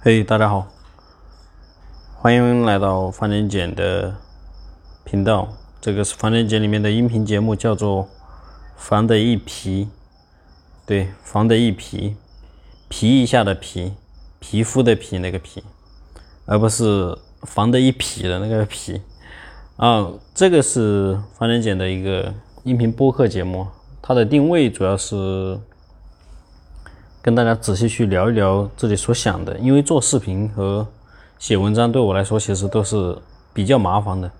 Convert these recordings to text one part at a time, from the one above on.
嘿，大家好，欢迎来到房间简的频道。这个是房间简里面的音频节目，叫做《防的一皮》。对，防的一皮，皮一下的皮，皮肤的皮那个皮，而不是防的一皮的那个皮。啊，这个是房间简的一个音频播客节目，它的定位主要是跟大家仔细去聊一聊自己所想的，因为做视频和写文章对我来说其实都是比较麻烦的，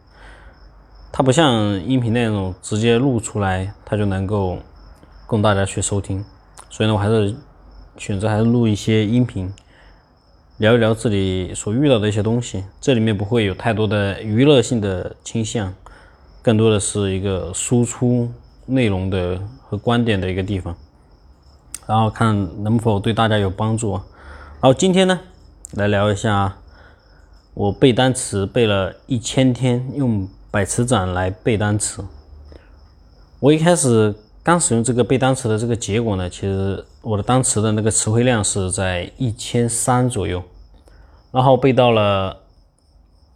它不像音频那种直接录出来，它就能够供大家去收听，所以呢，我还是选择还是录一些音频。聊一聊自己所遇到的一些东西，这里面不会有太多的娱乐性的倾向，更多的是一个输出内容的和观点的一个地方，然后看能否对大家有帮助。然后今天呢，来聊一下我背单词背了一千天，用百词斩来背单词。我一开始。刚使用这个背单词的这个结果呢，其实我的单词的那个词汇量是在一千三左右，然后背到了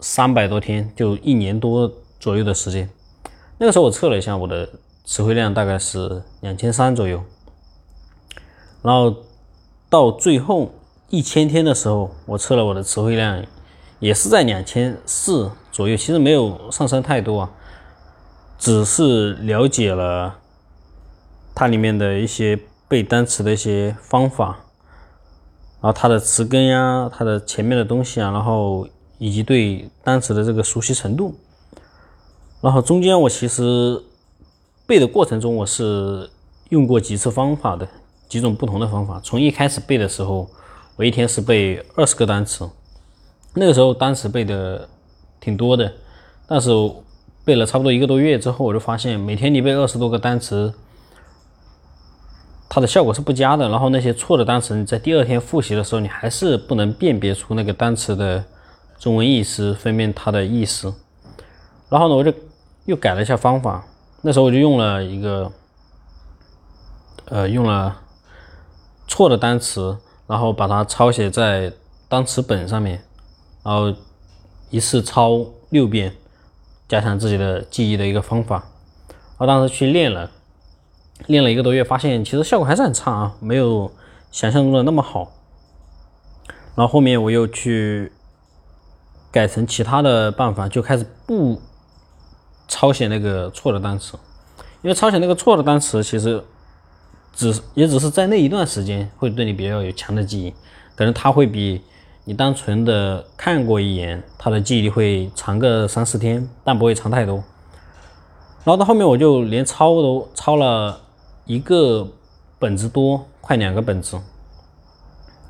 三百多天，就一年多左右的时间。那个时候我测了一下，我的词汇量大概是两千三左右。然后到最后一千天的时候，我测了我的词汇量，也是在两千四左右，其实没有上升太多啊，只是了解了。它里面的一些背单词的一些方法，然后它的词根呀，它的前面的东西啊，然后以及对单词的这个熟悉程度，然后中间我其实背的过程中，我是用过几次方法的，几种不同的方法。从一开始背的时候，我一天是背二十个单词，那个时候单词背的挺多的，但是背了差不多一个多月之后，我就发现每天你背二十多个单词。它的效果是不佳的，然后那些错的单词，你在第二天复习的时候，你还是不能辨别出那个单词的中文意思，分辨它的意思。然后呢，我就又改了一下方法，那时候我就用了一个，呃，用了错的单词，然后把它抄写在单词本上面，然后一次抄六遍，加强自己的记忆的一个方法。我当时去练了。练了一个多月，发现其实效果还是很差啊，没有想象中的那么好。然后后面我又去改成其他的办法，就开始不抄写那个错的单词，因为抄写那个错的单词，其实只也只是在那一段时间会对你比较有强的记忆，可能它会比你单纯的看过一眼，它的记忆力会长个三四天，但不会长太多。然后到后面我就连抄都抄了。一个本子多，快两个本子，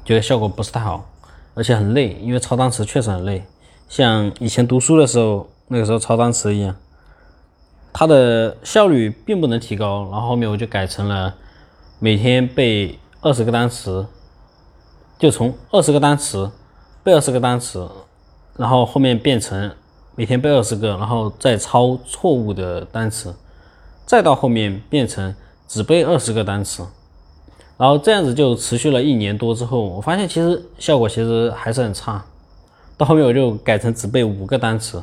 觉得效果不是太好，而且很累，因为抄单词确实很累，像以前读书的时候，那个时候抄单词一样，它的效率并不能提高。然后后面我就改成了每天背二十个单词，就从二十个单词背二十个单词，然后后面变成每天背二十个，然后再抄错误的单词，再到后面变成。只背二十个单词，然后这样子就持续了一年多之后，我发现其实效果其实还是很差。到后面我就改成只背五个单词。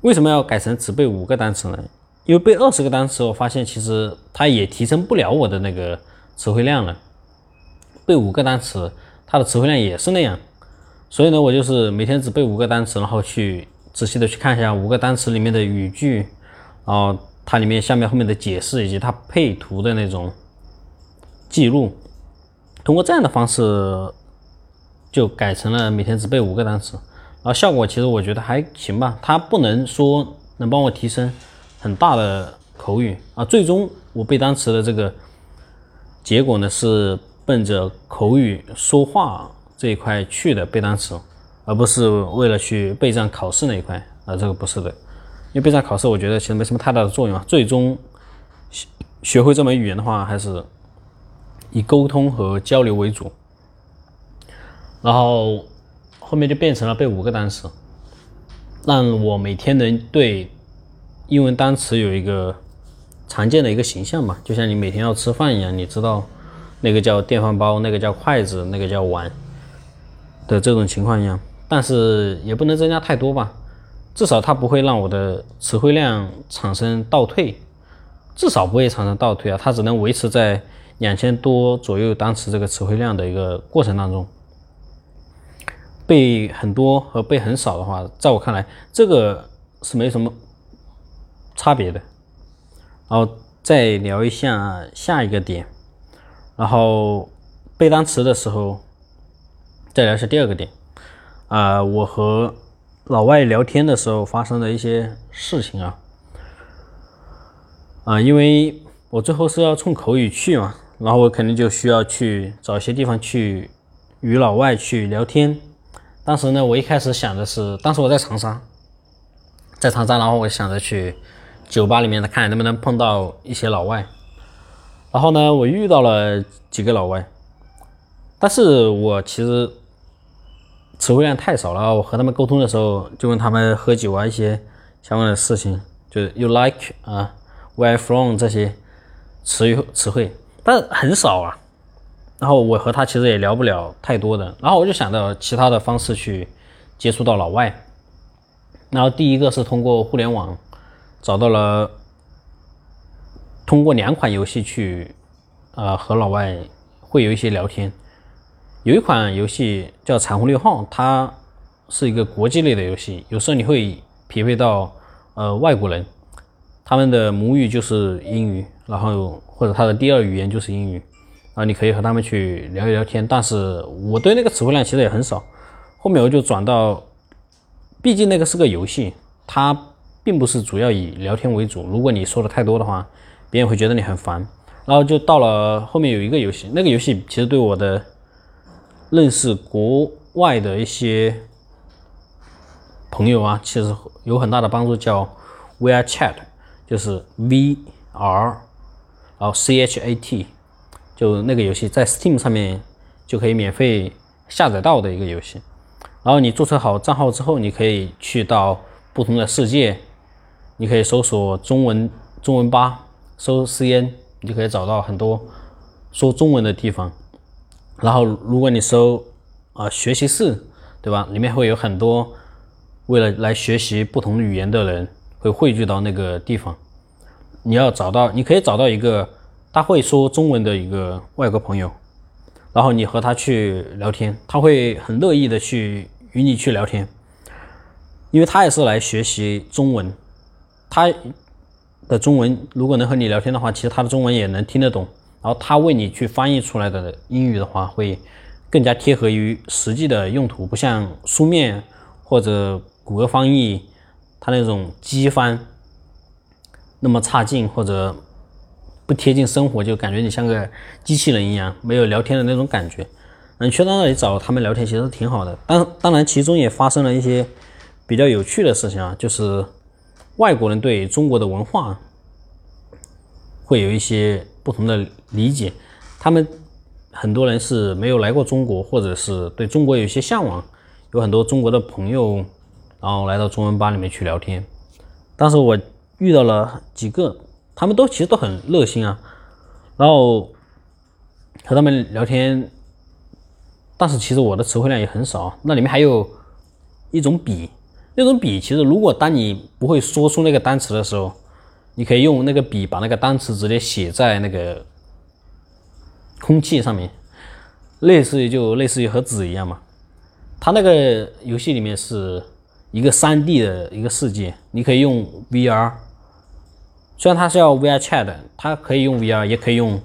为什么要改成只背五个单词呢？因为背二十个单词，我发现其实它也提升不了我的那个词汇量了。背五个单词，它的词汇量也是那样。所以呢，我就是每天只背五个单词，然后去仔细的去看一下五个单词里面的语句，然后。它里面下面后面的解释以及它配图的那种记录，通过这样的方式就改成了每天只背五个单词，然后效果其实我觉得还行吧。它不能说能帮我提升很大的口语啊。最终我背单词的这个结果呢，是奔着口语说话这一块去的背单词，而不是为了去备战考试那一块啊，这个不是的。因为备战考试，我觉得其实没什么太大的作用啊。最终学学会这门语言的话，还是以沟通和交流为主。然后后面就变成了背五个单词，让我每天能对英文单词有一个常见的一个形象吧，就像你每天要吃饭一样，你知道那个叫电饭煲，那个叫筷子，那个叫碗。的这种情况一样，但是也不能增加太多吧，至少它不会让我的词汇量产生倒退，至少不会产生倒退啊，它只能维持在两千多左右单词这个词汇量的一个过程当中。背很多和背很少的话，在我看来，这个是没什么差别的。然后再聊一下下一个点，然后背单词的时候，再聊一下第二个点。啊，我和老外聊天的时候发生的一些事情啊，啊，因为我最后是要冲口语去嘛，然后我肯定就需要去找一些地方去与老外去聊天。当时呢，我一开始想的是，当时我在长沙，在长沙，然后我想着去酒吧里面的看能不能碰到一些老外。然后呢，我遇到了几个老外，但是我其实词汇量太少了。我和他们沟通的时候，就问他们喝酒啊一些相关的事情，就是 you like 啊，where from 这些词语词汇，但很少啊。然后我和他其实也聊不了太多的，然后我就想到其他的方式去接触到老外。然后第一个是通过互联网找到了，通过两款游戏去，呃，和老外会有一些聊天。有一款游戏叫《彩虹六号》，它是一个国际类的游戏，有时候你会匹配到呃外国人，他们的母语就是英语，然后或者他的第二语言就是英语。啊，你可以和他们去聊一聊天，但是我对那个词汇量其实也很少。后面我就转到，毕竟那个是个游戏，它并不是主要以聊天为主。如果你说的太多的话，别人会觉得你很烦。然后就到了后面有一个游戏，那个游戏其实对我的认识国外的一些朋友啊，其实有很大的帮助，叫 VR Chat，就是 V R，然后 C H A T。就那个游戏在 Steam 上面就可以免费下载到的一个游戏，然后你注册好账号之后，你可以去到不同的世界，你可以搜索中文中文吧，搜 CN，你就可以找到很多说中文的地方。然后如果你搜啊学习室，对吧？里面会有很多为了来学习不同语言的人会汇聚到那个地方。你要找到，你可以找到一个。他会说中文的一个外国朋友，然后你和他去聊天，他会很乐意的去与你去聊天，因为他也是来学习中文，他的中文如果能和你聊天的话，其实他的中文也能听得懂，然后他为你去翻译出来的英语的话，会更加贴合于实际的用途，不像书面或者谷歌翻译，他那种机翻那么差劲或者。不贴近生活，就感觉你像个机器人一样，没有聊天的那种感觉。嗯，去到那里找他们聊天其实挺好的。当当然，其中也发生了一些比较有趣的事情啊，就是外国人对中国的文化会有一些不同的理解。他们很多人是没有来过中国，或者是对中国有一些向往，有很多中国的朋友，然后来到中文吧里面去聊天。当时我遇到了几个。他们都其实都很热心啊，然后和他们聊天，但是其实我的词汇量也很少。那里面还有一种笔，那种笔其实如果当你不会说出那个单词的时候，你可以用那个笔把那个单词直接写在那个空气上面，类似于就类似于和纸一样嘛。它那个游戏里面是一个三 D 的一个世界，你可以用 VR。虽然它是要 VR Chat，它可以用 VR，也可以用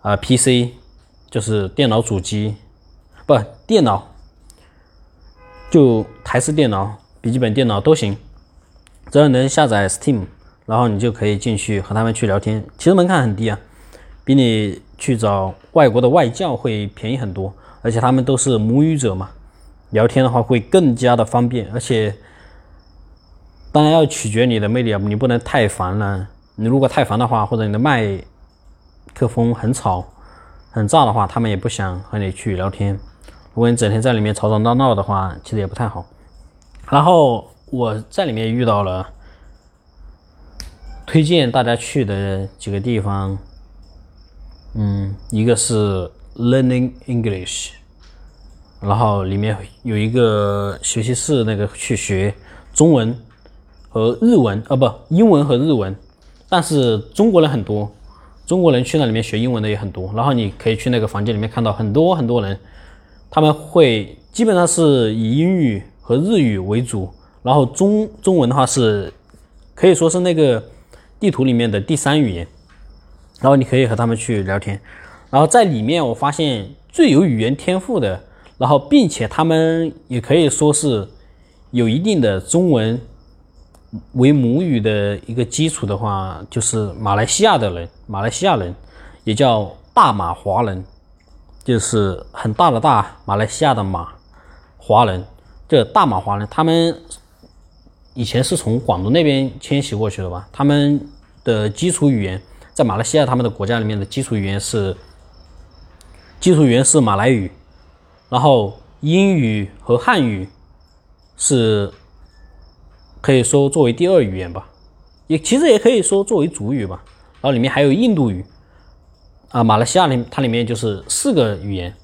啊 PC，就是电脑主机，不电脑，就台式电脑、笔记本电脑都行，只要能下载 Steam，然后你就可以进去和他们去聊天。其实门槛很低啊，比你去找外国的外教会便宜很多，而且他们都是母语者嘛，聊天的话会更加的方便，而且。当然要取决你的魅力啊，你不能太烦了。你如果太烦的话，或者你的麦克风很吵、很炸的话，他们也不想和你去聊天。如果你整天在里面吵吵闹闹的话，其实也不太好。然后我在里面遇到了推荐大家去的几个地方，嗯，一个是 Learning English，然后里面有一个学习室，那个去学中文和日文，啊不，英文和日文。但是中国人很多，中国人去那里面学英文的也很多。然后你可以去那个房间里面看到很多很多人，他们会基本上是以英语和日语为主，然后中中文的话是可以说是那个地图里面的第三语言。然后你可以和他们去聊天。然后在里面我发现最有语言天赋的，然后并且他们也可以说是有一定的中文。为母语的一个基础的话，就是马来西亚的人，马来西亚人也叫大马华人，就是很大的大，马来西亚的马，华人，这大马华人，他们以前是从广东那边迁徙过去的吧？他们的基础语言在马来西亚，他们的国家里面的基础语言是基础语言是马来语，然后英语和汉语是。可以说作为第二语言吧，也其实也可以说作为主语吧。然后里面还有印度语，啊，马来西亚里它里面就是四个语言。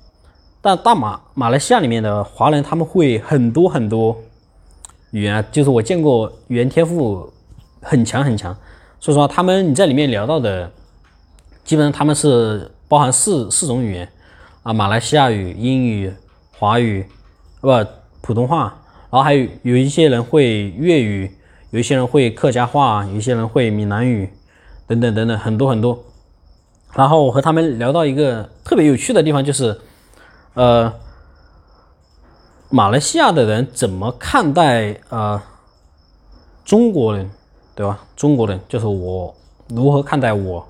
但大马马来西亚里面的华人他们会很多很多语言，就是我见过语言天赋很强很强。所以说他们你在里面聊到的，基本上他们是包含四四种语言啊，马来西亚语、英语、华语，不普通话。然后还有有一些人会粤语，有一些人会客家话，有一些人会闽南语，等等等等，很多很多。然后我和他们聊到一个特别有趣的地方，就是，呃，马来西亚的人怎么看待呃中国人，对吧？中国人就是我如何看待我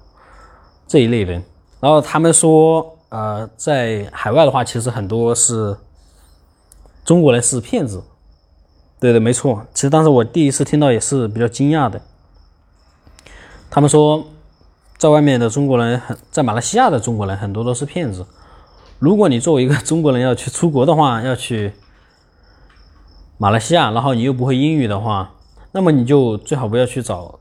这一类人。然后他们说，呃，在海外的话，其实很多是中国人是骗子。对的，没错。其实当时我第一次听到也是比较惊讶的。他们说，在外面的中国人很，在马来西亚的中国人很多都是骗子。如果你作为一个中国人要去出国的话，要去马来西亚，然后你又不会英语的话，那么你就最好不要去找，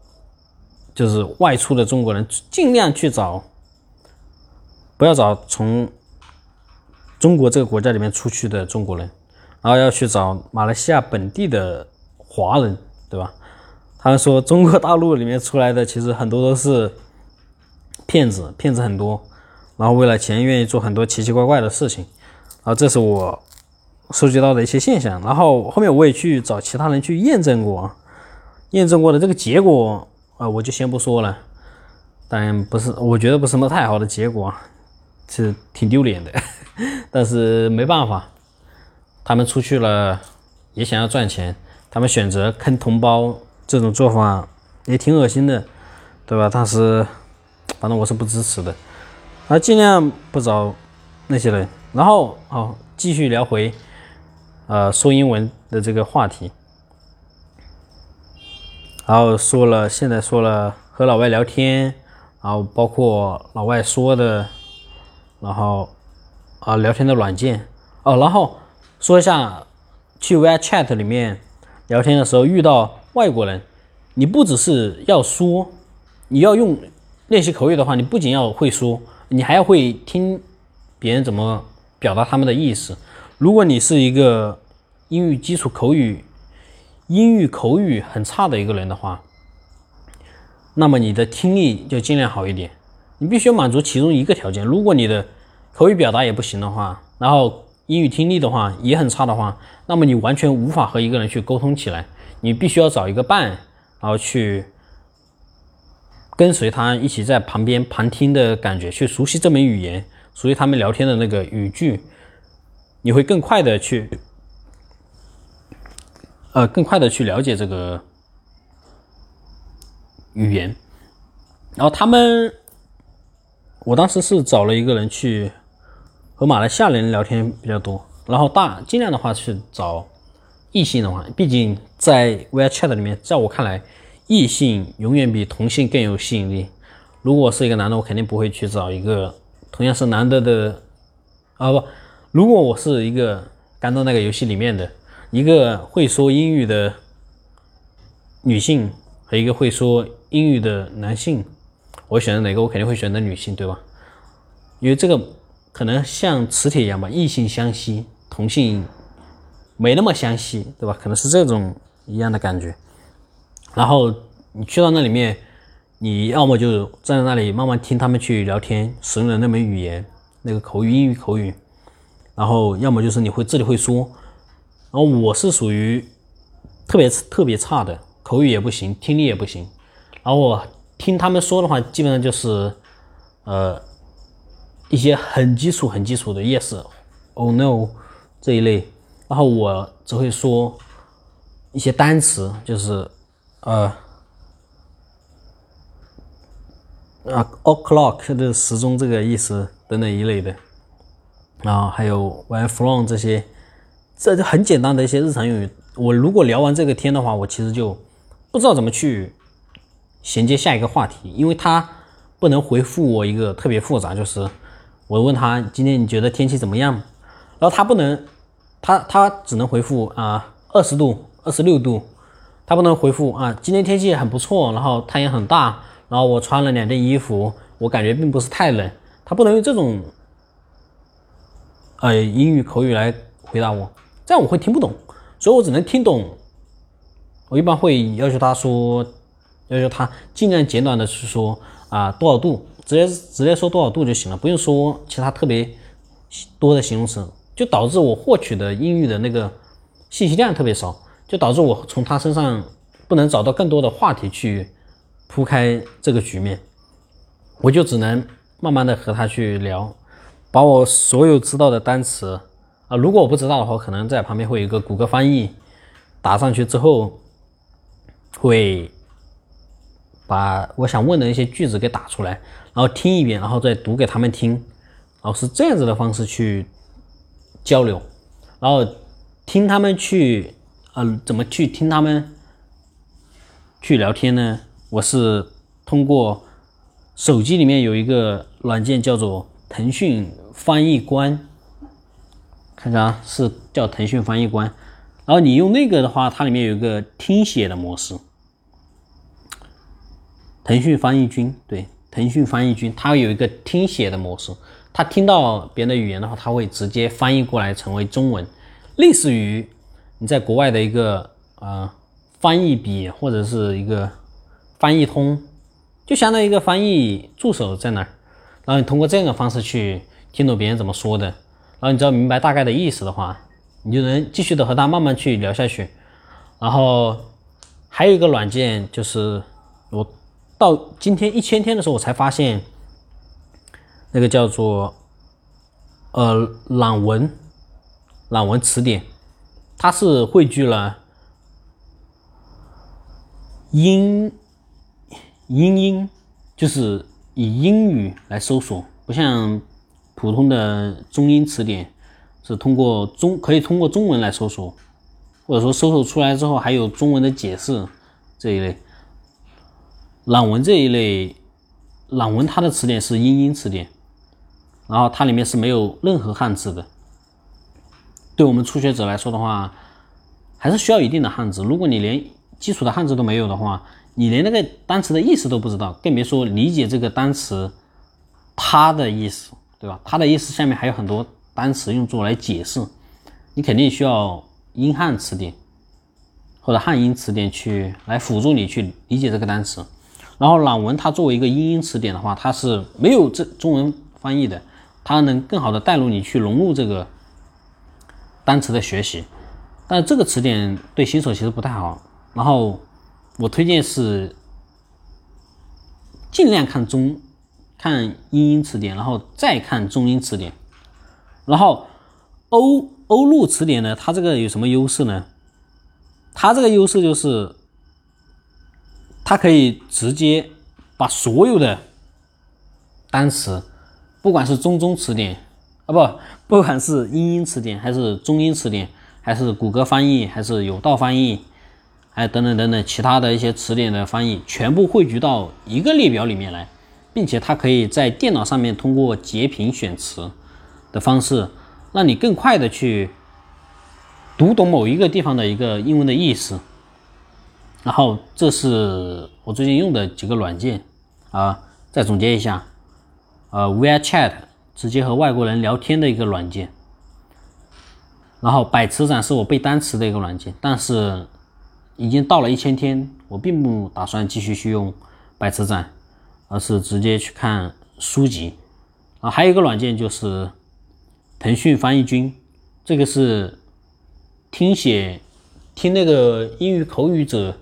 就是外出的中国人，尽量去找，不要找从中国这个国家里面出去的中国人。然后要去找马来西亚本地的华人，对吧？他们说中国大陆里面出来的其实很多都是骗子，骗子很多，然后为了钱愿意做很多奇奇怪怪的事情。啊这是我收集到的一些现象。然后后面我也去找其他人去验证过，验证过的这个结果啊，我就先不说了。但不是，我觉得不是什么太好的结果，是挺丢脸的，但是没办法。他们出去了，也想要赚钱。他们选择坑同胞这种做法也挺恶心的，对吧？但是，反正我是不支持的。啊，尽量不找那些人。然后，好，继续聊回，呃，说英文的这个话题。然后说了，现在说了和老外聊天，然后包括老外说的，然后啊，聊天的软件哦，然后。说一下，去 WeChat 里面聊天的时候遇到外国人，你不只是要说，你要用练习口语的话，你不仅要会说，你还要会听别人怎么表达他们的意思。如果你是一个英语基础口语、英语口语很差的一个人的话，那么你的听力就尽量好一点。你必须满足其中一个条件。如果你的口语表达也不行的话，然后。英语听力的话也很差的话，那么你完全无法和一个人去沟通起来。你必须要找一个伴，然后去跟随他一起在旁边旁听的感觉，去熟悉这门语言，熟悉他们聊天的那个语句，你会更快的去，呃，更快的去了解这个语言。然后他们，我当时是找了一个人去。和马来西亚人聊天比较多，然后大尽量的话去找异性的话，毕竟在 WeChat 里面，在我看来，异性永远比同性更有吸引力。如果我是一个男的，我肯定不会去找一个同样是男的的啊不，如果我是一个刚到那个游戏里面的一个会说英语的女性和一个会说英语的男性，我选择哪个？我肯定会选择女性，对吧？因为这个。可能像磁铁一样吧，异性相吸，同性没那么相吸，对吧？可能是这种一样的感觉。然后你去到那里面，你要么就站在那里慢慢听他们去聊天，使用的那门语言，那个口语英语口语。然后要么就是你会这里会说，然后我是属于特别特别差的，口语也不行，听力也不行。然后我听他们说的话，基本上就是呃一些很基础很基础的 yes，oh no 这一类。然后我只会说一些单词，就是呃啊 o'clock 的时钟这个意思等等一类的，然后还有 when from 这些，这就很简单的一些日常用语。我如果聊完这个天的话，我其实就不知道怎么去衔接下一个话题，因为他不能回复我一个特别复杂，就是我问他今天你觉得天气怎么样，然后他不能。他他只能回复啊，二十度、二十六度，他不能回复啊，今天天气很不错，然后太阳很大，然后我穿了两件衣服，我感觉并不是太冷。他不能用这种呃英语口语来回答我，这样我会听不懂，所以我只能听懂。我一般会要求他说，要求他尽量简短的去说啊多少度，直接直接说多少度就行了，不用说其他特别多的形容词。就导致我获取的英语的那个信息量特别少，就导致我从他身上不能找到更多的话题去铺开这个局面，我就只能慢慢的和他去聊，把我所有知道的单词啊，如果我不知道的话，可能在旁边会有一个谷歌翻译打上去之后，会把我想问的一些句子给打出来，然后听一遍，然后再读给他们听，然后是这样子的方式去。交流，然后听他们去，呃，怎么去听他们去聊天呢？我是通过手机里面有一个软件叫做腾讯翻译官，看看啊，是叫腾讯翻译官。然后你用那个的话，它里面有一个听写的模式，腾讯翻译君，对，腾讯翻译君，它有一个听写的模式。它听到别人的语言的话，它会直接翻译过来成为中文，类似于你在国外的一个呃翻译笔或者是一个翻译通，就相当于一个翻译助手在那儿，然后你通过这样的方式去听懂别人怎么说的，然后你只要明白大概的意思的话，你就能继续的和他慢慢去聊下去。然后还有一个软件，就是我到今天一千天的时候，我才发现。那个叫做呃朗文朗文词典，它是汇聚了英英英，就是以英语来搜索，不像普通的中英词典是通过中可以通过中文来搜索，或者说搜索出来之后还有中文的解释这一类。朗文这一类，朗文它的词典是英英词典。然后它里面是没有任何汉字的，对我们初学者来说的话，还是需要一定的汉字。如果你连基础的汉字都没有的话，你连那个单词的意思都不知道，更别说理解这个单词它的意思，对吧？它的意思下面还有很多单词用作来解释，你肯定需要英汉词典或者汉英词典去来辅助你去理解这个单词。然后朗文它作为一个英英词典的话，它是没有这中文翻译的。它能更好的带入你去融入这个单词的学习，但这个词典对新手其实不太好。然后我推荐是尽量看中看英英词典，然后再看中英词典。然后欧欧陆词典呢，它这个有什么优势呢？它这个优势就是它可以直接把所有的单词。不管是中中词典啊，不，不管是英英词典，还是中英词典，还是谷歌翻译，还是有道翻译，还等等等等其他的一些词典的翻译，全部汇聚到一个列表里面来，并且它可以在电脑上面通过截屏选词的方式，让你更快的去读懂某一个地方的一个英文的意思。然后，这是我最近用的几个软件啊，再总结一下。呃，VR Chat 直接和外国人聊天的一个软件。然后百词斩是我背单词的一个软件，但是已经到了一千天，我并不打算继续去用百词斩，而是直接去看书籍。啊，还有一个软件就是腾讯翻译君，这个是听写听那个英语口语者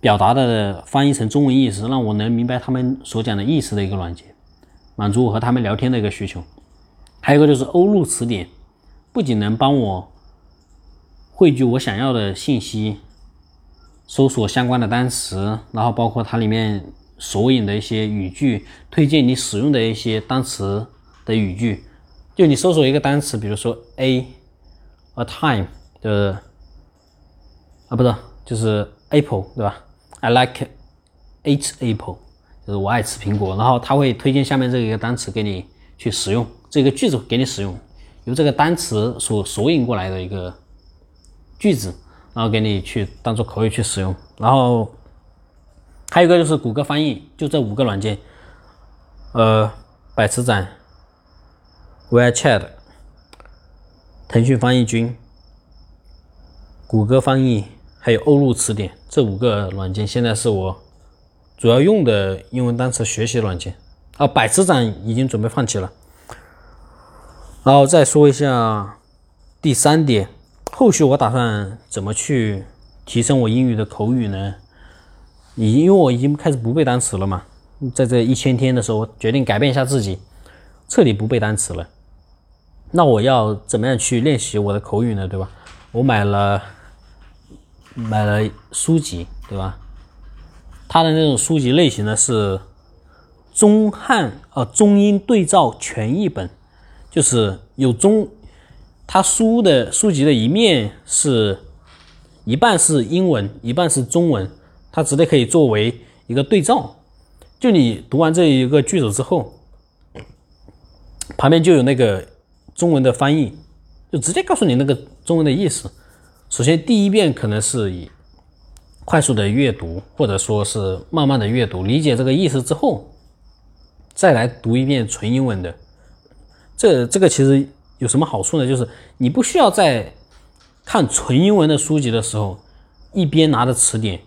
表达的翻译成中文意思，让我能明白他们所讲的意思的一个软件，满足我和他们聊天的一个需求。还有一个就是欧陆词典。不仅能帮我汇聚我想要的信息，搜索相关的单词，然后包括它里面索引的一些语句，推荐你使用的一些单词的语句。就你搜索一个单词，比如说 a，a time 的啊，不是，就是 apple 对吧？I like eat apple，我爱吃苹果。然后它会推荐下面这一个单词给你去使用，这个句子给你使用。由这个单词所索引过来的一个句子，然后给你去当做口语去使用。然后还有一个就是谷歌翻译，就这五个软件，呃，百词斩、WeChat、腾讯翻译君、谷歌翻译，还有欧陆词典，这五个软件现在是我主要用的英文单词学习软件。啊，百词斩已经准备放弃了。然后再说一下第三点，后续我打算怎么去提升我英语的口语呢？已因为我已经开始不背单词了嘛，在这一千天的时候，我决定改变一下自己，彻底不背单词了。那我要怎么样去练习我的口语呢？对吧？我买了买了书籍，对吧？它的那种书籍类型呢是中汉呃中英对照全译本。就是有中，它书的书籍的一面是一半是英文，一半是中文，它直接可以作为一个对照。就你读完这一个句子之后，旁边就有那个中文的翻译，就直接告诉你那个中文的意思。首先第一遍可能是以快速的阅读，或者说是慢慢的阅读，理解这个意思之后，再来读一遍纯英文的。这这个其实有什么好处呢？就是你不需要在看纯英文的书籍的时候，一边拿着词典，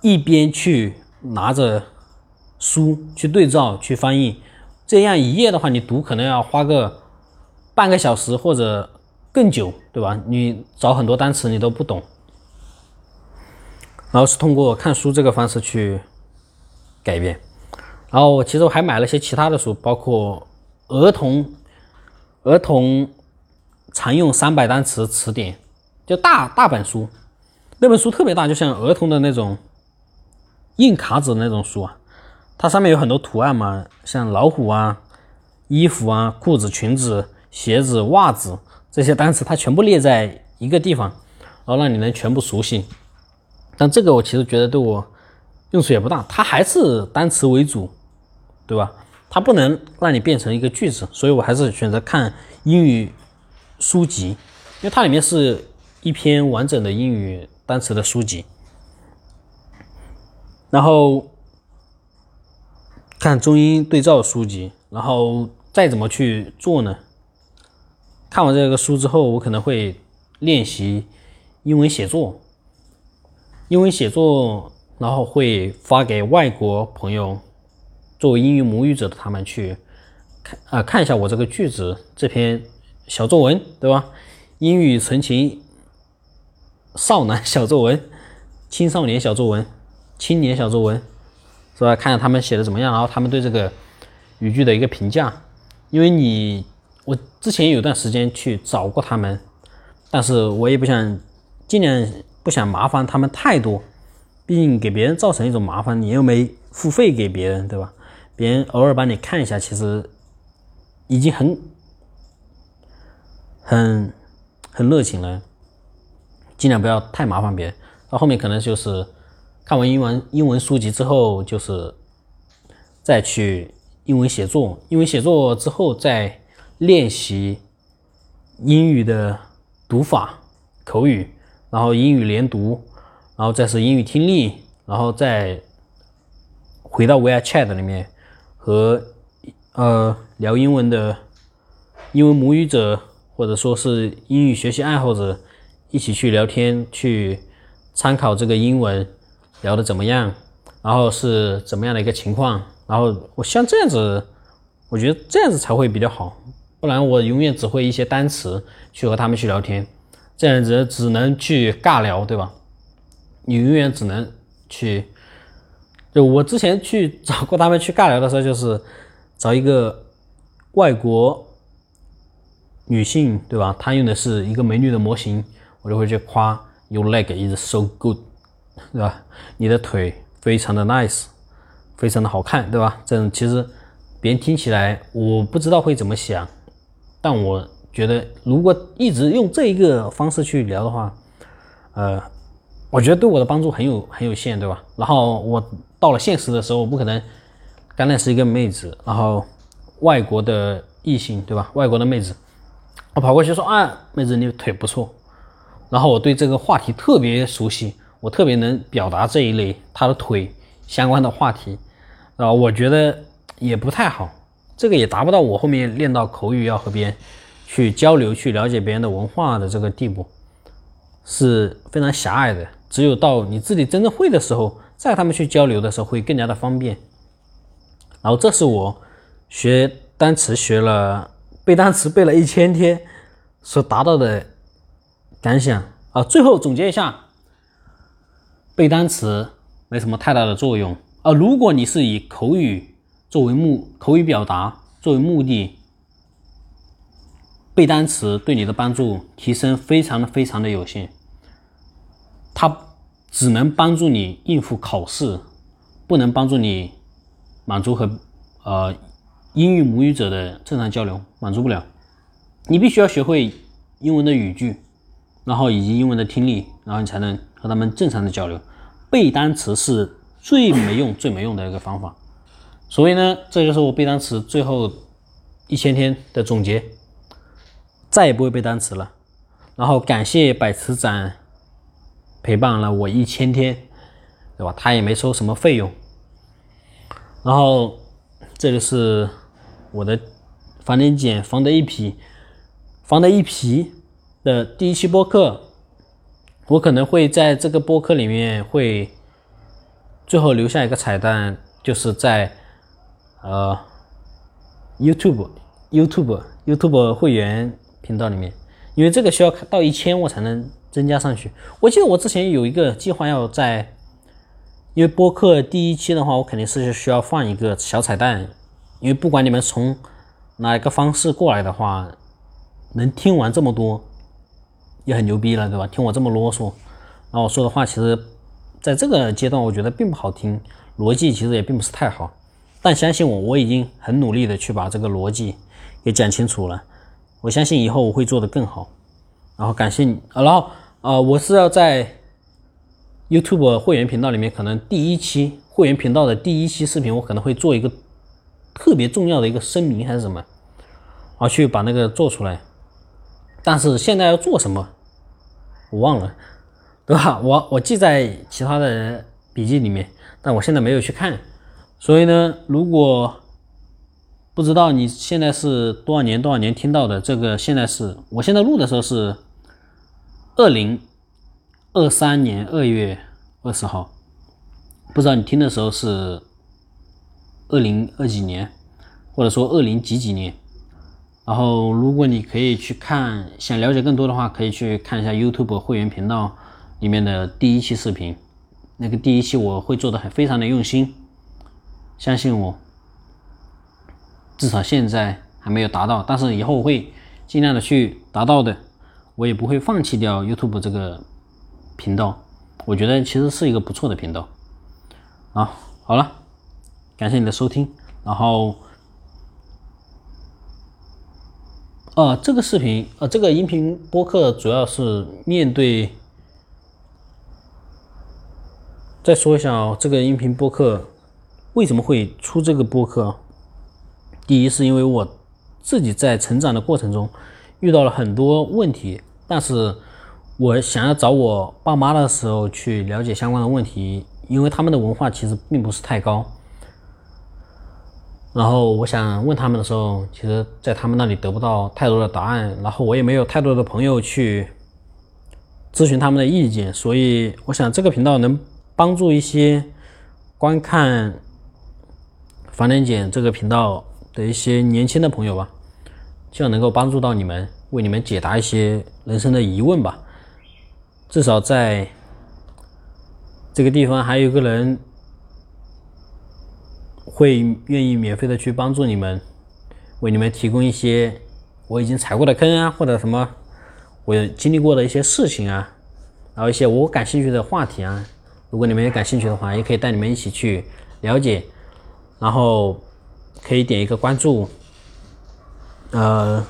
一边去拿着书去对照、去翻译。这样一页的话，你读可能要花个半个小时或者更久，对吧？你找很多单词你都不懂，然后是通过看书这个方式去改变。然后其实我还买了些其他的书，包括儿童。儿童常用三百单词词典，就大大本书，那本书特别大，就像儿童的那种硬卡纸那种书啊。它上面有很多图案嘛，像老虎啊、衣服啊、裤子、裙子、鞋子、袜子这些单词，它全部列在一个地方，然后让你能全部熟悉。但这个我其实觉得对我用处也不大，它还是单词为主，对吧？它不能让你变成一个句子，所以我还是选择看英语书籍，因为它里面是一篇完整的英语单词的书籍。然后看中英对照书籍，然后再怎么去做呢？看完这个书之后，我可能会练习英文写作，因为写作，然后会发给外国朋友。作为英语母语者的他们去看啊，看一下我这个句子这篇小作文，对吧？英语纯情少男小作文、青少年小作文、青年小作文，是吧？看看他们写的怎么样，然后他们对这个语句的一个评价。因为你我之前有段时间去找过他们，但是我也不想尽量不想麻烦他们太多，毕竟给别人造成一种麻烦，你又没付费给别人，对吧？别人偶尔帮你看一下，其实已经很很很热情了。尽量不要太麻烦别人。到后面可能就是看完英文英文书籍之后，就是再去英文写作。英文写作之后，再练习英语的读法、口语，然后英语连读，然后再是英语听力，然后再回到 WeChat 里面。和呃聊英文的英文母语者或者说是英语学习爱好者一起去聊天，去参考这个英文聊的怎么样，然后是怎么样的一个情况，然后我像这样子，我觉得这样子才会比较好，不然我永远只会一些单词去和他们去聊天，这样子只能去尬聊，对吧？你永远只能去，就我之前去找过他们去尬聊的时候，就是找一个外国女性，对吧？她用的是一个美女的模型，我就会去夸 Your leg is so good，对吧？你的腿非常的 nice，非常的好看，对吧？这种其实别人听起来我不知道会怎么想，但我觉得如果一直用这一个方式去聊的话，呃。我觉得对我的帮助很有很有限，对吧？然后我到了现实的时候，我不可能刚认识一个妹子，然后外国的异性，对吧？外国的妹子，我跑过去说啊，妹子你腿不错，然后我对这个话题特别熟悉，我特别能表达这一类她的腿相关的话题，啊，我觉得也不太好，这个也达不到我后面练到口语要和别人去交流、去了解别人的文化的这个地步，是非常狭隘的。只有到你自己真正会的时候，再他们去交流的时候会更加的方便。然后这是我学单词学了背单词背了一千天所达到的感想啊。最后总结一下，背单词没什么太大的作用啊。如果你是以口语作为目口语表达作为目的，背单词对你的帮助提升非常的非常的有限。它只能帮助你应付考试，不能帮助你满足和呃英语母语者的正常交流，满足不了。你必须要学会英文的语句，然后以及英文的听力，然后你才能和他们正常的交流。背单词是最没用、最没用的一个方法。所以呢，这就是我背单词最后一千天的总结，再也不会背单词了。然后感谢百词斩。陪伴了我一千天，对吧？他也没收什么费用。然后这个是我的防点减防的一批防的一批的第一期播客，我可能会在这个播客里面会最后留下一个彩蛋，就是在呃 YouTube YouTube YouTube 会员频道里面，因为这个需要到一千我才能。增加上去。我记得我之前有一个计划，要在，因为播客第一期的话，我肯定是需要放一个小彩蛋，因为不管你们从哪一个方式过来的话，能听完这么多，也很牛逼了，对吧？听我这么啰嗦，然后我说的话，其实在这个阶段，我觉得并不好听，逻辑其实也并不是太好。但相信我，我已经很努力的去把这个逻辑给讲清楚了。我相信以后我会做得更好。然后感谢你啊，然后。啊，我是要在 YouTube 会员频道里面，可能第一期会员频道的第一期视频，我可能会做一个特别重要的一个声明还是什么，啊，去把那个做出来。但是现在要做什么，我忘了，对吧？我我记在其他的笔记里面，但我现在没有去看。所以呢，如果不知道你现在是多少年多少年听到的这个，现在是我现在录的时候是。二零二三年二月二十号，不知道你听的时候是二零二几年，或者说二零几几年。然后，如果你可以去看，想了解更多的话，可以去看一下 YouTube 会员频道里面的第一期视频。那个第一期我会做的很非常的用心，相信我。至少现在还没有达到，但是以后会尽量的去达到的。我也不会放弃掉 YouTube 这个频道，我觉得其实是一个不错的频道。啊，好了，感谢你的收听。然后，呃，这个视频，呃，这个音频播客主要是面对。再说一下哦，这个音频播客为什么会出这个播客？第一是因为我自己在成长的过程中。遇到了很多问题，但是我想要找我爸妈的时候去了解相关的问题，因为他们的文化其实并不是太高。然后我想问他们的时候，其实在他们那里得不到太多的答案，然后我也没有太多的朋友去咨询他们的意见，所以我想这个频道能帮助一些观看房点简这个频道的一些年轻的朋友吧，希望能够帮助到你们，为你们解答一些人生的疑问吧。至少在这个地方还有个人。会愿意免费的去帮助你们，为你们提供一些我已经踩过的坑啊，或者什么我经历过的一些事情啊，然后一些我感兴趣的话题啊，如果你们也感兴趣的话，也可以带你们一起去了解，然后可以点一个关注，呃，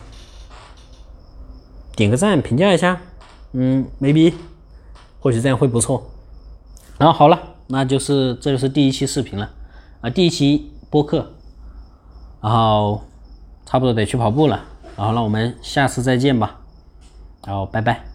点个赞，评价一下，嗯，maybe，或许这样会不错。然后好了，那就是这就是第一期视频了。啊，第一期播客，然后差不多得去跑步了，然后那我们下次再见吧，然后拜拜。